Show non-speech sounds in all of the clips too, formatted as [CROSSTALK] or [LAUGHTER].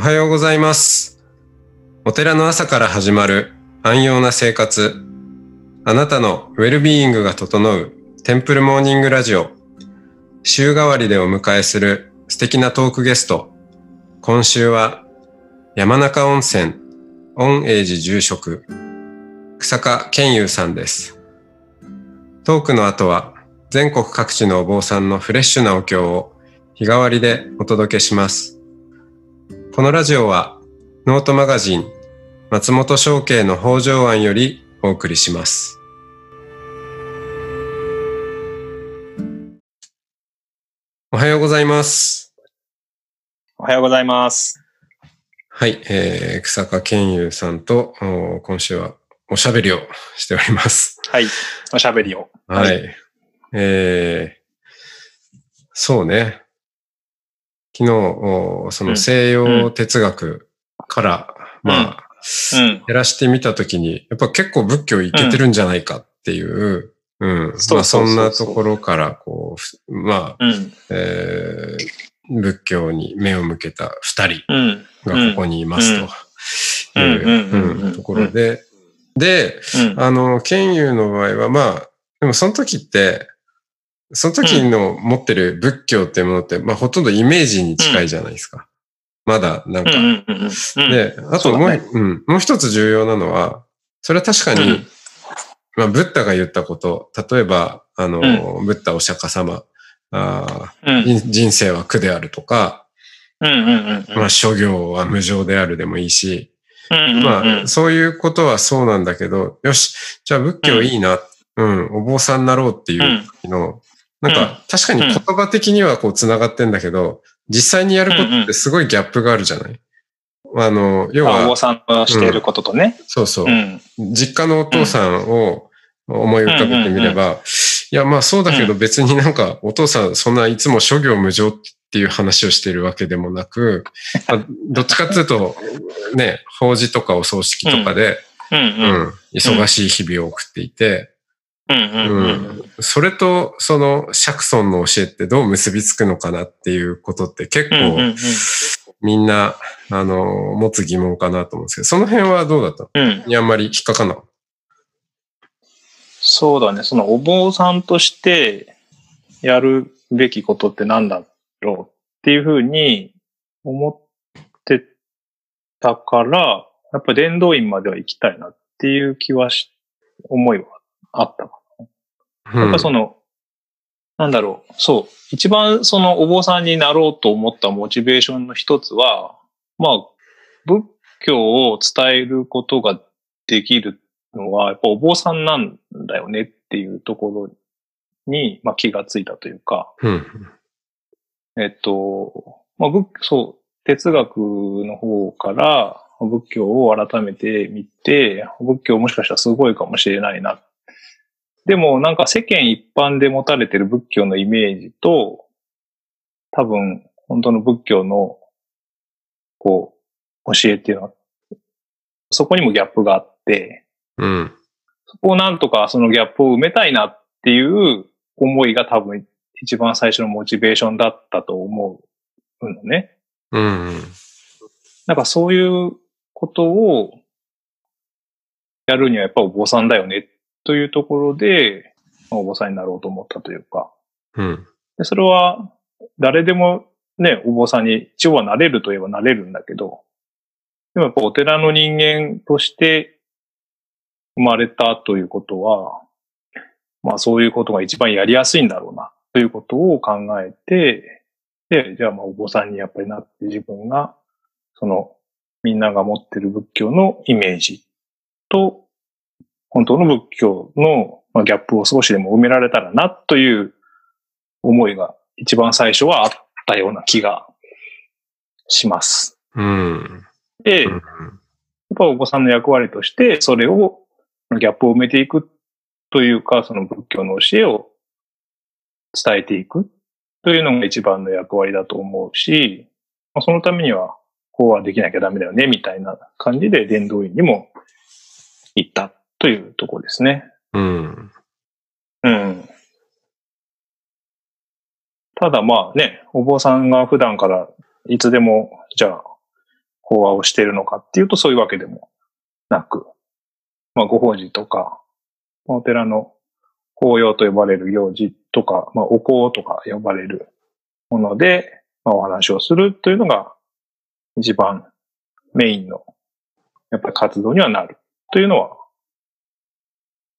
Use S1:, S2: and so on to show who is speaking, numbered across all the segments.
S1: おはようございます。お寺の朝から始まる安養な生活。あなたのウェルビーイングが整うテンプルモーニングラジオ。週替わりでお迎えする素敵なトークゲスト。今週は山中温泉御英寺住職草加健優さんです。トークの後は全国各地のお坊さんのフレッシュなお経を日替わりでお届けします。このラジオはノートマガジン松本商家の北条庵よりお送りします。おはようございます。
S2: おはようございます。
S1: はい、えー、草加健優さんとお今週はおしゃべりをしております。
S2: はい。おしゃべりを。
S1: はい。
S2: は
S1: えー、そうね。昨日、おその西洋哲学から、まあ、
S2: うん。
S1: 減らしてみたときに、やっぱ結構仏教いけてるんじゃないかっていう、うん。
S2: そん
S1: なところから、こうふ、まあ、
S2: うん。
S1: えー仏教に目を向けた二人
S2: うん。
S1: がここにいますと
S2: うん。
S1: いう
S2: うん。うん。うん。
S1: うんところで、で、
S2: うん。
S1: あの、剣友の場合は、まあ、でもその時って、その時の持ってる仏教っていうものって、まあほとんどイメージに近いじゃないですか。まだ、なんか。で、あともう、
S2: ね。
S1: うん、もう一つ重要なのは、それは確かに、
S2: うん。
S1: まあ、ブッダが言ったこと、例えば、あの、ブッダお釈迦様、あ。人人生は苦であるとか。まあ、諸行は無常であるでもいいし。まあ、そういうことはそうなんだけど、よし、じゃあ仏教いいな、うん、お坊さんになろうっていう時の、なんか、確かに言葉的にはこう繋がってんだけど、実際にやることってすごいギャップがあるじゃない？あの、要
S2: まあお坊
S1: は、
S2: さんがしていることとね。
S1: そうそう。
S2: う、ん。
S1: 実家のお父さんを思い浮かべてみれば、いや、まあそうだけど別になんかお父さんそんないつも諸行無常っていう話をしているわけでもなく、[LAUGHS] まあどっちかっていうと、ね、法事とかお葬式とかで、
S2: うん
S1: 忙しい日々を送っていて。それとその釈尊の教えってどう結びつくのかなっていうことって結構みんな、あの、持つ疑問かなと思うんですけど、その辺はどうだったの？
S2: うん。
S1: にあんまり引っかかんな
S2: そうだね。そのお坊さんとしてやるべきことって何だろうっていうふうに思ってたから、やっぱり伝道院までは行きたいなっていう気はし、思いはあったか
S1: た。
S2: やっぱその、なんだろう、そう。一番そのお坊さんになろうと思ったモチベーションの一つは、まあ、仏教を伝えることができるのは、やっぱお坊さんなんだよねっていうところに、まあ気がついたというか、
S1: うん。うん。
S2: えっと、まあ仏、そう、哲学の方から仏教を改めて見て、仏教もしかしたらすごいかもしれないな。でもなんか世間一般で持たれてる仏教のイメージと、多分本当の仏教の、こう、教えっていうのは、そこにもギャップがあって、
S1: うん。
S2: そこをなんとかそのギャップを埋めたいなっていう思いが多分一番最初のモチベーションだったと思うのね。
S1: うん。
S2: なんかそういうことをやるにはやっぱお坊さんだよねというところで、まあお坊さんになろうと思ったというか。
S1: うん。
S2: でそれは誰でもね、お坊さんに一応はなれるといえばなれるんだけど、でもやっぱお寺の人間として生まれたということは、まあそういうことが一番やりやすいんだろうな、ということを考えて、で、じゃあまあお坊さんにやっぱりなって自分が、そのみんなが持ってる仏教のイメージと、本当の仏教のギャップを少しでも埋められたらな、という思いが一番最初はあったような気がします。
S1: うん。
S2: で、やっぱお子さんの役割として、それを、ギャップを埋めていくというか、その仏教の教えを伝えていくというのが一番の役割だと思うし、そのためには、こうはできなきゃダメだよね、みたいな感じで伝道院にも行ったというところですね。
S1: うん。
S2: うん。ただまあね、お坊さんが普段からいつでも、じゃあ、法話をしているのかっていうとそういうわけでもなく、まあ、ご法事とか、お寺の法要と呼ばれる行事とか、まあ、お香とか呼ばれるもので、まあ、お話をするというのが一番メインのやっぱり活動にはなるというのは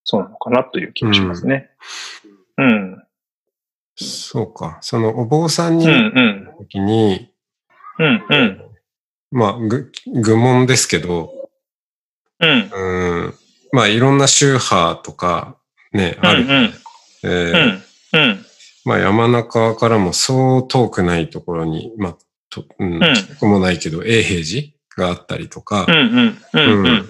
S2: そうなのかなという気がしますね。うん。うん、
S1: そうか。そのお坊さんに時に、
S2: うん、うん、うん。
S1: まあ、ぐ、愚問ですけど、
S2: うん。
S1: うん。まあ、いろんな宗派とか、ね、ある。うん、うん、えー、うん。うん。まあ、山中からもそう遠くないところに、まあ、と、うん、遠くもないけど、永平寺があったりとか、
S2: うん、うん、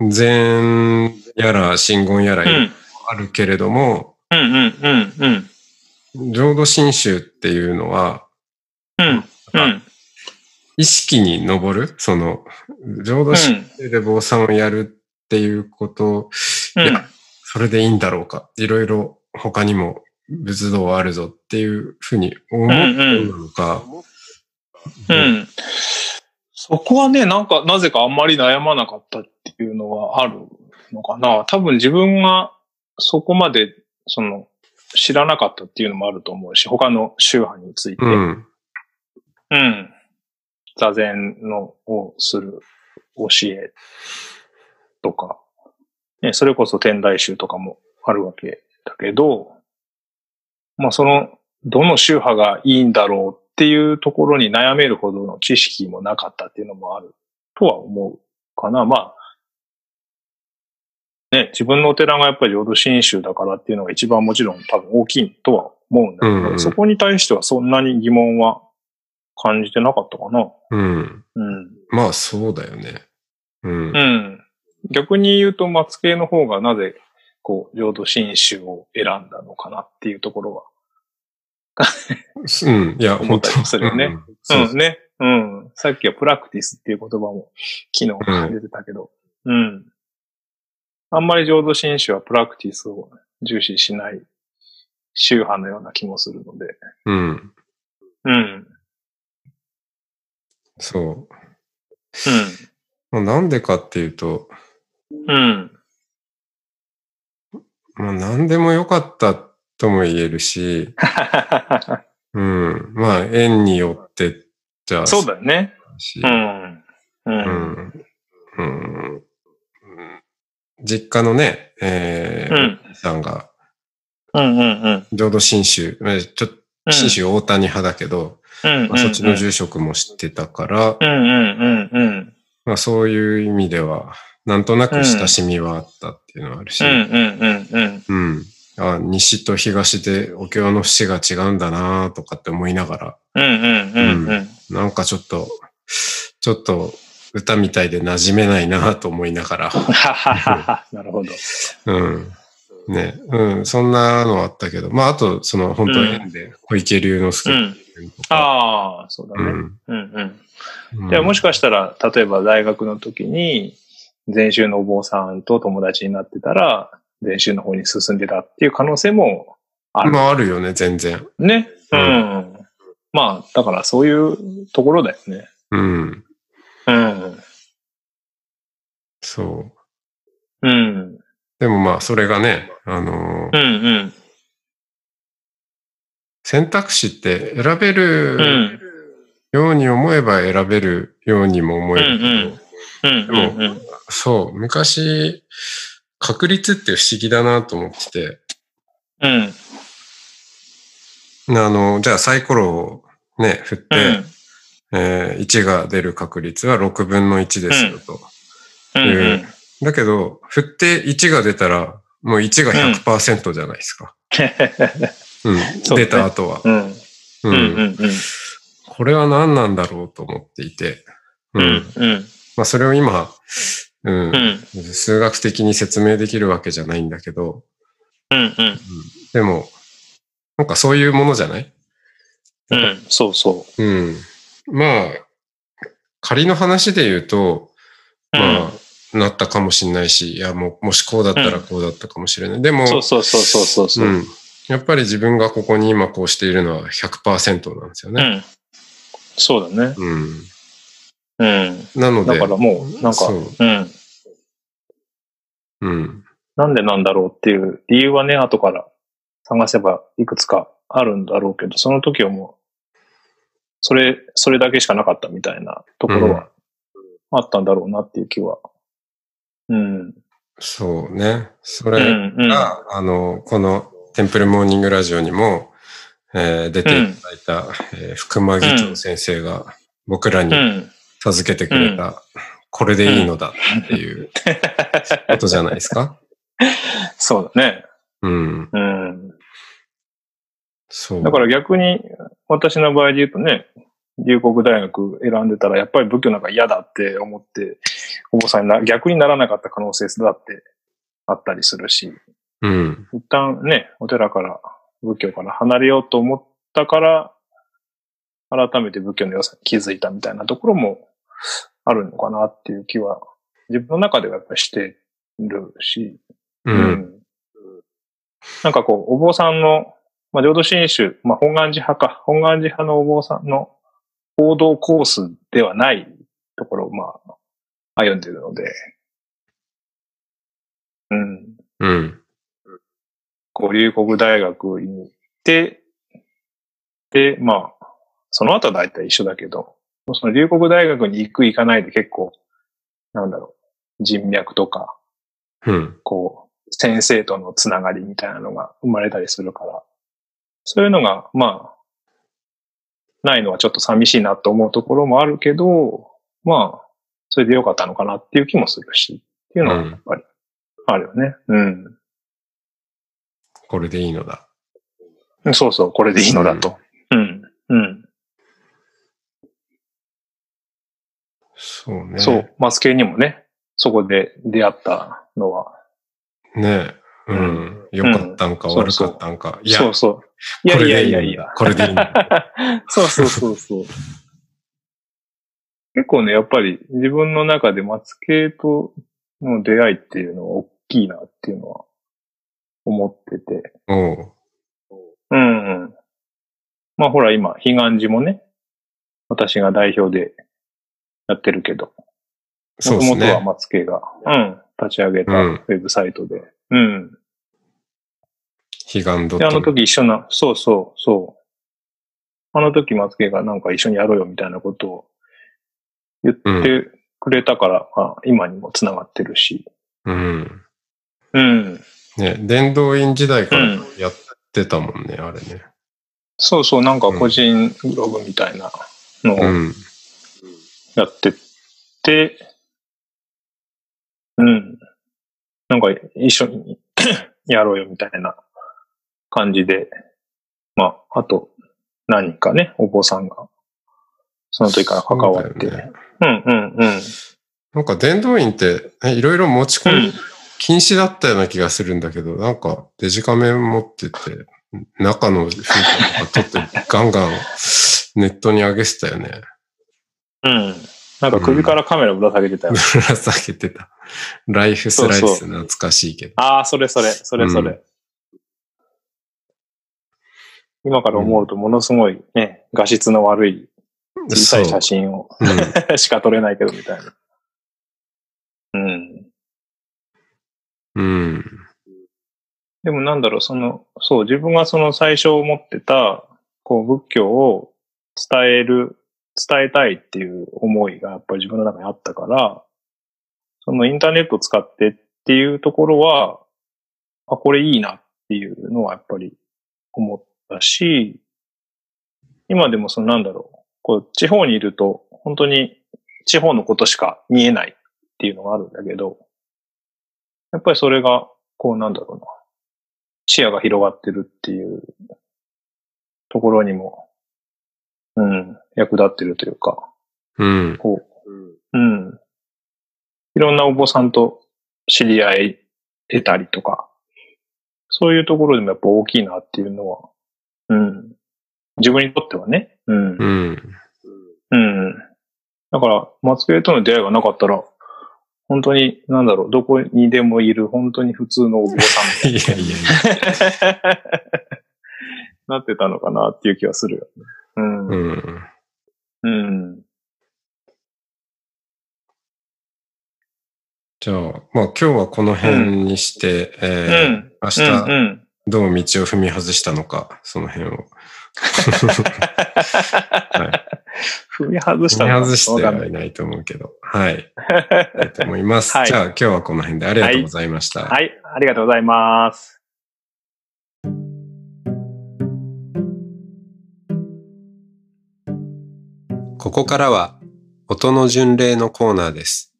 S2: うん。
S1: 禅やら真言やらあるけれども、
S2: うんうんうん
S1: うん。浄土真宗っていうのは、
S2: うんうん。
S1: 意識に上る、その、浄土真宗で坊さんをやるっていうこと、うん、いや、それでいいんだろうか。いろいろ他にも仏道はあるぞっていうふうに思ってるのか。
S2: うん、うん、そこはね、なんか、なぜかあんまり悩まなかったっていうのはあるのかな。多分自分がそこまで、その、知らなかったっていうのもあると思うし、他の宗派について。うん。うん。座禅のをする教えとか、ね、それこそ天台宗とかもあるわけだけど、まあその、どの宗派がいいんだろうっていうところに悩めるほどの知識もなかったっていうのもあるとは思うかな。まあ、ね、自分のお寺がやっぱり浄土真宗だからっていうのが一番もちろん多分大きいとは思うんだけど、うんうん、そこに対してはそんなに疑問は感じてなかったかな。
S1: うん。うん。まあそうだよね。うん。
S2: うん。逆に言うと松系の方がなぜこう浄土真宗を選んだのかなっていうところは。
S1: うん。いや、
S2: 思ったりするよね。うん、うん、ね。うん。さっきはプラクティスっていう言葉も昨日出てたけど。うん、うんあんまり浄土真宗はプラクティスを重視しない宗派のような気もするので。
S1: うん。
S2: うん。
S1: そう。
S2: うん。
S1: なんでかっていうと、
S2: うん。
S1: まあ何でもよかったとも言えるし、[LAUGHS] うん。まあ縁によってじゃあ。
S2: そうだよね。うん。
S1: うん。うん。実家のね、えー、うん、さんが、
S2: うんうんうん。
S1: 浄土真宗、ちょっと、真宗大谷派だけど、
S2: うん
S1: まあ、そっちの住職も知ってたから。まあそういう意味では、なんとなく親しみはあったっていうのはあるし。あ西と東でお経の節が違うんだなとかって思いながら、なんかちょっと、ちょっと歌みたいで馴染めないなと思いながら。
S2: なるほど。
S1: うん。ね、うん、そんなのあったけど、まあ、あと、その、本当縁で、小池龍之介、うん、
S2: ああ、そうだね。うん、うん、うん。でもしかしたら、例えば大学の時に、前週のお坊さんと友達になってたら、前週の方に進んでたっていう可能性もある。
S1: まあ、あるよね、全然。
S2: ね。うん。うん、まあ、だからそういうところだよね。
S1: うん。
S2: うん。
S1: そ
S2: う。うん。
S1: でもまあ、それがね、あの
S2: ー、うんうん。
S1: 選択肢って選べるように思えば選べるようにも思える
S2: けど、でも、
S1: そう、昔、確率って不思議だなと思ってて、
S2: うん。
S1: あの、じゃあサイコロをね、振って、うんえー、1が出る確率は6分の1ですよと。
S2: うんうんうん、
S1: だけど、振って1が出たら、もう1が100%じゃないですか。[LAUGHS] うん、出た後は。これは何なんだろうと思っていて。
S2: うん。
S1: まあ、それを今、うん。数学的に説明できるわけじゃないんだけど、でも、なんかそういうものじゃない？
S2: うん、そうそ
S1: う。うん。まあ、仮の話で言うと、まあ、なったかもしれないし、いや、ももしこうだったらこうだったかもしれない。でも、
S2: そうそうそうそうそう、うん。
S1: やっぱり自分がここに今こうしているのは100%なんですよね。
S2: うん。そうだね。
S1: うん。
S2: うん。
S1: なので。
S2: だからもう、なんか、
S1: そう
S2: うん。
S1: うん。
S2: なんでなんだろうっていう理由はね、後から探せばいくつかあるんだろうけど、その時はもう、それ、それだけしかなかったみたいなところはあったんだろうなっていう気は。うん。
S1: そうね。そ
S2: うん、
S1: れ
S2: うん。
S1: が、あの、このテンプルモーニングラジオにも、えー出ていただいた、えー福間議長先生が僕らに
S2: うん。
S1: 授けてくれた、これでいいのだっていうことじゃないですか？[LAUGHS]
S2: そうだね。
S1: うん。
S2: うん。
S1: そう。
S2: だから逆に、私の場合で言うとね、龍谷大学選んでたら、やっぱり仏教なんか嫌だって思って、お坊さんにな、逆にならなかった可能性だってあったりするし、
S1: うん。
S2: 一旦ね、お寺から、仏教から離れようと思ったから、改めて仏教の良さに気づいたみたいなところもあるのかなっていう気は、自分の中ではやっぱりしてるし、
S1: う。
S2: うんんなんかこう、お坊さんの、まあ、浄土真宗、まあ、本願寺派か、本願寺派のお坊さんの行動コースではないところを、まあ、歩んでるので、うん。
S1: うん。
S2: こう、龍谷大学に行って、で、まあ、その後は大体一緒だけど、その龍谷大学に行く行かないで結構、なんだろう、人脈とか、
S1: うん。
S2: こう、先生とのつながりみたいなのが生まれたりするから、そういうのが、まあ、ないのはちょっと寂しいなと思うところもあるけど、まあ、それでよかったのかなっていう気もするし、っていうのはやっぱりあるよね。うん。
S1: これでいいのだ。
S2: そうそう、これでいいのだと。うん。うん。
S1: そうね。
S2: そう、マスケにもね、そこで出会ったのは。
S1: ねえ。う
S2: うん
S1: ん。よかったんか
S2: うん
S1: 悪かったんか。いや、
S2: そうそう。いやいやいやいや。
S1: これでいいのだ。[LAUGHS]
S2: そうそうそうそう。結構ね、やっぱり自分の中で松系との出会いっていうのは大きいなっていうのは思ってて。
S1: おう。
S2: うん、うん。まあほら今、彼岸寺もね、私が代表でやってるけど、
S1: そうです
S2: もともとは
S1: ね。
S2: 松系が、うん、立ち上げた
S1: うん
S2: ウェブサイトで。うん。
S1: 悲願ドッ
S2: で、あの
S1: ト。
S2: 時一緒な、そうそう、そう。あの時松家がなんか一緒にやろうよみたいなことを言ってくれたから、まあ、今にも繋がってるし。
S1: うん。
S2: うん。
S1: ね、伝道院時代から
S2: うん
S1: やってたもんね、あれね。
S2: そうそう、なんか個人ブログみたいなのを
S1: うん。
S2: やってて、うん。なんか一緒にやろうよみたいな感じで、まあ、あと何人かね、お坊さんが、その時から関わって。
S1: そうね
S2: うんうんうん。
S1: なんか伝道院って、ねいろいろ持ち込み
S2: うん
S1: 禁止だったような気がするんだけど、なんかデジカメ持ってて、中の風景とか撮って [LAUGHS] ガンガンネットに上げてたよね。
S2: うん。なんか首からカメラぶら下げてたよ。
S1: ぶら下げてた。ライフスライス懐かしいけど。
S2: ああ、それそれ、それそれ。
S1: うん
S2: 今から思うとものすごいね、画質の悪い小さい写真を
S1: うん [LAUGHS]
S2: しか撮れないけどみたいな。うん。
S1: うん。
S2: でもなんだろう、その、そう、自分がその最初思ってた、こう仏教を伝える、伝えたいっていう思いがやっぱり自分の中にあったから、そのインターネットを使ってっていうところは、あ、これいいなっていうのはやっぱり思ったし、今でもそのなんだろう、こう地方にいると本当に地方のことしか見えないっていうのがあるんだけど、やっぱりそれが、こうなんだろうな、視野が広がってるっていうところにも、うん、役立ってるというか、
S1: うん。
S2: こう、うん。いろんなお坊さんと知り合い得たりとか、そういうところでもやっぱ大きいなっていうのは、うん。自分にとってはね、うん。
S1: うん。
S2: うん。だから、松系との出会いがなかったら、本当に、なんだろう、どこにでもいる、本当に普通のお坊さんみたい [LAUGHS]
S1: いやいやいや。
S2: な、[LAUGHS] なってたのかなっていう気はするよね。うん。
S1: うん。
S2: うん。
S1: じゃあ、まあ今日はこの辺にして、えー
S2: うん。
S1: 明日、
S2: うんうん。
S1: どう道を踏み外したのか、その辺を。[LAUGHS]
S2: 踏み外した
S1: 踏み外してはいないと思うけど。はい。たいと思います。
S2: はい
S1: じゃあ今日はこの辺でありがとうございました。
S2: はい。ありがとうございます。
S1: ここからは音の巡礼のコーナーです。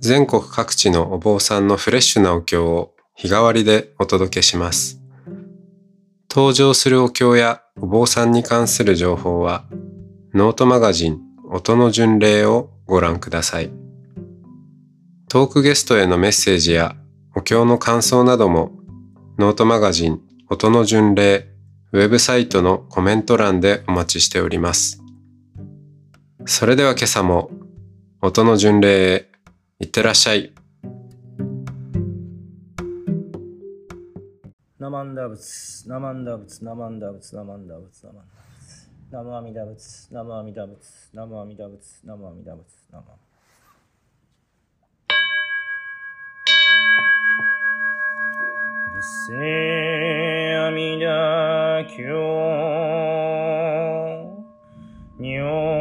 S1: 全国各地のお坊さんのフレッシュなお経を日替わりでお届けします。登場するお経やお坊さんに関する情報はノートマガジン音の巡礼をご覧ください。トークゲストへのメッセージやお経の感想などもノートマガジン音の巡礼ウェブサイトのコメント欄でお待ちしております。それでは今朝も音の巡礼へいってらっしゃい。
S3: ナマンダ仏、ナマンダ仏、ナマンダ仏、ナマンダ仏、ナマンダ仏。ナムアミダ仏、ナムアミダ仏、ナムアミダ仏、ナムアミダ仏、ナムアミ仏せ阿弥陀経尿税が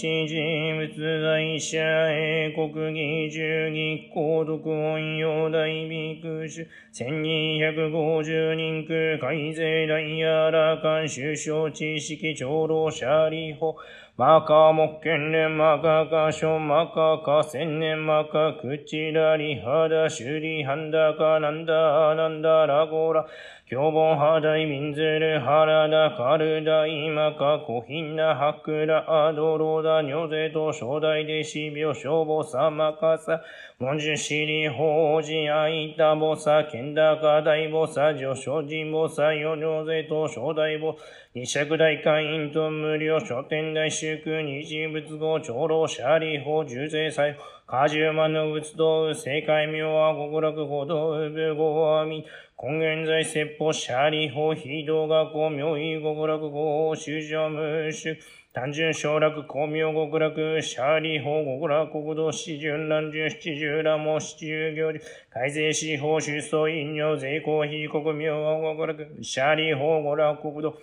S3: 門一人物在者英国義十義皇徳音用大美空主千二百五十人区改税大やらかん首相知識長老者理法マカ木剣連マカカショマカカ千年マカクチラリハダシュリハンダカナンダアナンダラゴラ。凶暴ハダイミンズルハラダカルダイマカコヒンナハクラアドロダニョゼト初代弟子病消防サマカサ文殊シリ法事アイタボサケンダカ大ボサ上昇人ボサヨニョゼト初代ボ二尺大会員と無料書店大祝二次仏語長老シャリ法重税祭果樹万の仏道正解妙は極楽歩道部語阿弥根源在説法シャリ法非道学校妙意極楽語修上無主単純省楽光明極楽シャーリー法極楽国道四十何十七十羅も七十行理改正司法主訴飲料税公非国明極楽シャーリー法極楽国道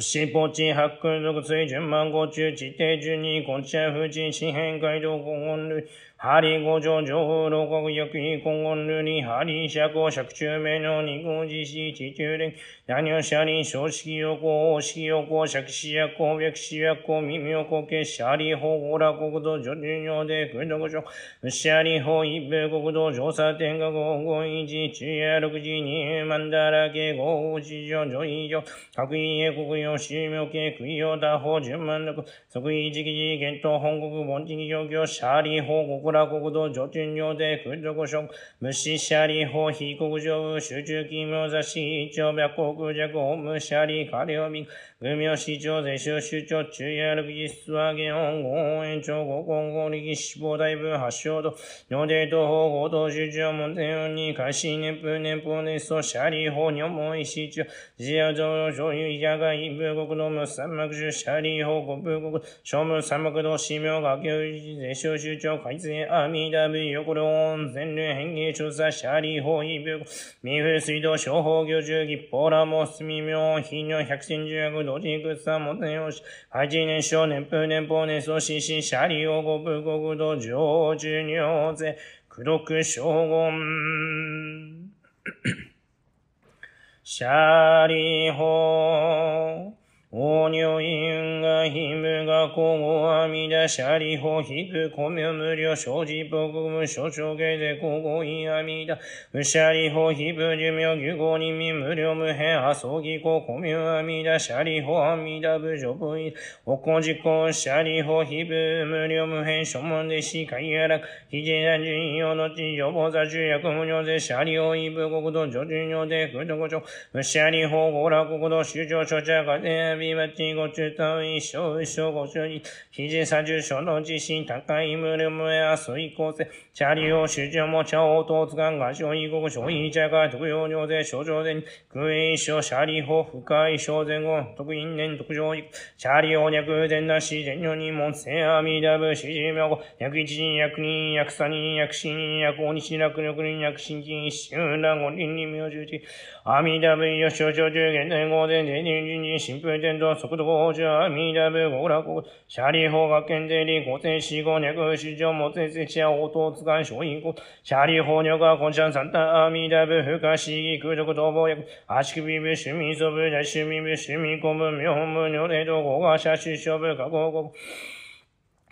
S3: 四方地八空属水準万五中地底十二根茶富士四辺街道黄金類ハリゴジョジョフロコギョキヒコンゴンルニハリシャコシャクチュメノニゴジシチチュレンダニョシャリショウシキヨコオシキヨコシャクシヤコウヤクシヤコミミヨコケシャリホオラコグドジョジュニョデクドゴジョウシャリホイブコグドジョサテンガゴゴイジチヤエルクジニエマンダラケゴウジジョジョイジョタクイエコグヨシミョケクイヨタホジュマンダクソクイジキジゲントホンコグボンチギヨギョシャリホゴコ楽国土上中用で空洞所無視シャリ法非国上集中奇妙雑誌一応白国弱法無シャリカレオミ無名市長税収首長中夜六時質上げ音合延長合根合力死亡大分発祥度尿デート法合同集長門前音に開始年風年法年層シャリ法尿門石中自由上上流医者が一部国の無三幕中シャリ法五部国小無三幕道死名学級税収首長改正阿弥陀仏横領温泉流変化調査シャリ法一部国三風水道小法行中義ポーラモスミ妙非尿百戦十薬同時草門前用し八年少年風年法年創始しシャリ法五部国土上中尿税苦毒将軍シャリ法おにょいんがひむがこごあみだしゃりほひぶこみょむりょしょうじぼくむしょちょげでこごいあみだ。むしゃりほひぶじゅみょぎゅごにみむりょむへあそぎここみょあみだしゃりほあみだぶじょぶい。おこじこしゃりほひぶむりょむへしょもんでしかいやらく。ひじなじんよのちじょぼざじゅやくむにょぜしゃりほいぶごくどじょじゅにょでくどごちょ。むしゃりほごらこごどしゅじょしょちゃかてみびまちご中とい生一生ご中に、ひじさ重症の地震高いむるむやすいこうせ、チャリをょうも茶うとつかんがしょいごくしょいちゃが特用う税症状税に、空印症シャリ法深い症前後、特因年特徴に、チャリを略前なし、前女に門せあみだぶしじみょご、約一人約人に三人約四人約五日約六人約新人一周乱五人に名十字、あみだぶよしょちょ中ん在五前前人人人新風前天道速度五十阿弥陀仏五楽シャリ法学研税理五千四五脈市場もつせちや応答つがん小異国、シャリ法女が根シャンサンタ阿弥陀仏不可思議空賊逃亡薬、足首部趣味祖部大趣味部趣味公部妙無如霊道語が社主勝部加工国、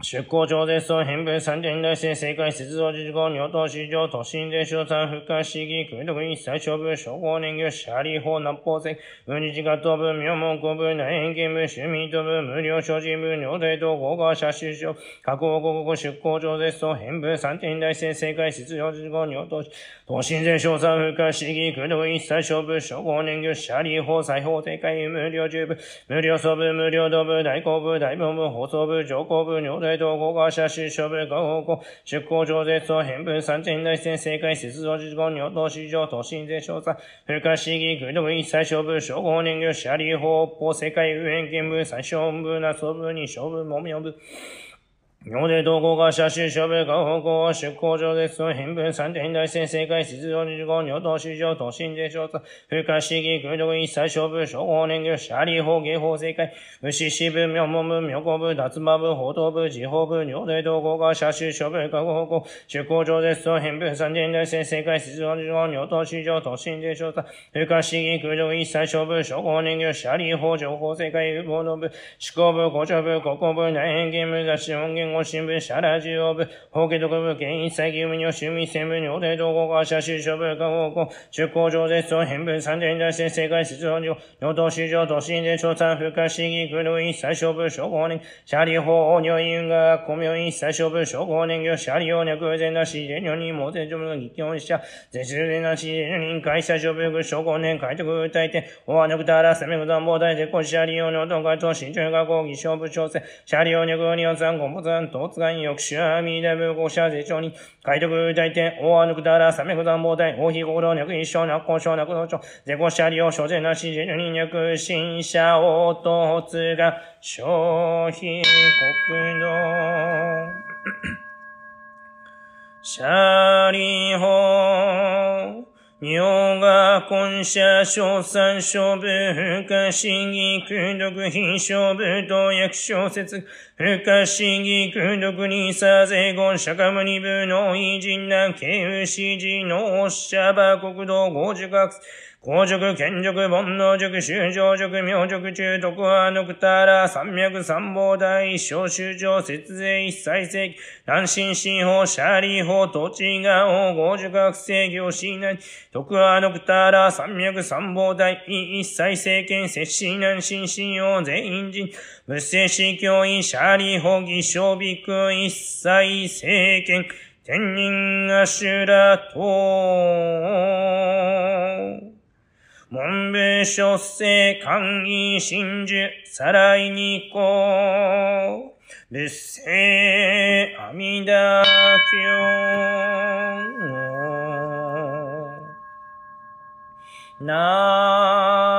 S3: 出向上絶相変分三点大生正解接動事項尿等市場都心で小三不可思議空毒一切勝負称号年魚シャリ法南方線無日自家等部妙門公部内変見部趣味等部無料所持部尿大等合が社主勝加工国語出向上絶相変分三点大生正解接動事項尿等都心で小三不可思議空毒一切勝負称号年魚シャリ法裁法正解無料十部無料総部無料道部大公部大本部放送部上公部尿大道合川社州消部合法庫、出向上税層変分三点内戦正解、雪道事故、尿道市場、都心税調査、風化市議、グルドム一切処分、消防人形、シャリー法、法、世界右辺見部、最小部、な総部に消分、もみょ部、尿で統合が社主処分が方向は出向上です。と変分三点大先生会出場事項尿等市場都心で調査不可思議空毒一切勝負称号年魚シャリー法芸法正解牛支部妙門部妙高部脱馬部報道部地方部尿で統合が社主処分が方向出向上です。と変分三点大先生会出場事項尿等市場都心で調査不可思議空毒一切勝負称号年魚シャリー法情報正解報道部思考部校長部国交部内変見部雑誌音源本語新聞社ラジオ部、法華特部、県一切義務に趣味専務にお題同行会社就職部、下方向、出向上絶賛編文三点に対して世界出動上、与党市場、都心で調査、不可思議、黒一切処分、諸公年、社理法、入院が、公明一切勝負、諸公年業、社理用略、全なし、連女に、猛然上部の議論者、絶中連なし、連女に、会社勝負、諸公年、開拓歌い手、おわぬくたら、攻めく断防大で、こし、社理用の、東海都、新中学校、議勝部調整、社理用、入軍、日本産、ゴンボ産、とつがいよくしゅあみでぶごしゃぜちょうに、かいとくだいて、おわぬくだら、さめくざんぼうたい、おひごろにゃくいしょうなこしょうなくのちょう、ぜごしゃりょうしょぜなしじゅにねくしんしゃおとつが、しょうひこくの、しゃりほー。妙が根社小三小部不可思議空毒非小部と役小説不可思議空毒にさぜ言釈迦無二部の偉人な慶牛寺のおっしゃば国道五十学公塾、剣塾、煩悩塾、修上塾、明塾、中徳派、ぬくたら、三脈、三宝大、小修上、節税、一切世紀、南進新法、シャーリー法、土地が王、五塾学生業、しない、徳派、ぬくたら、三脈、三宝大、一切政権、摂氏、南進新王、全員人、仏政司教員、シャーリー法、義小ビク、一切政権、天人アシュラと、文部書生官儀真珠、さらいにこう、仏性阿弥陀経。なあ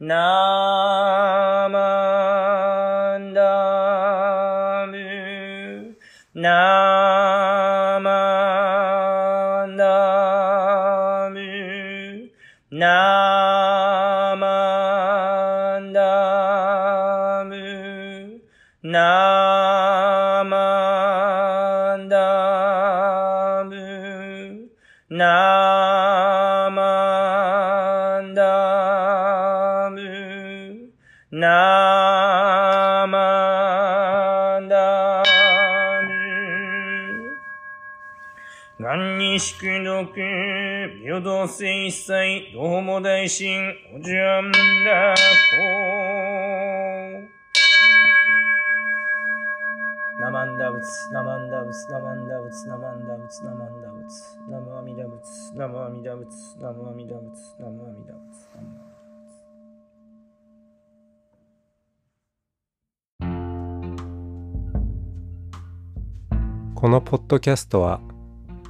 S3: No. 元に祝読、平等性一切、どうも大神、おじゃんらこ。ナマンダ仏、ナマンダ仏、ナマンダ仏、ナマンダ仏、ナマンダ仏、ナムアミダ仏、ナムアミダ仏、ナムアミダ仏、ナムアミダ仏、ナムアミダ仏。
S1: このポッドキャストは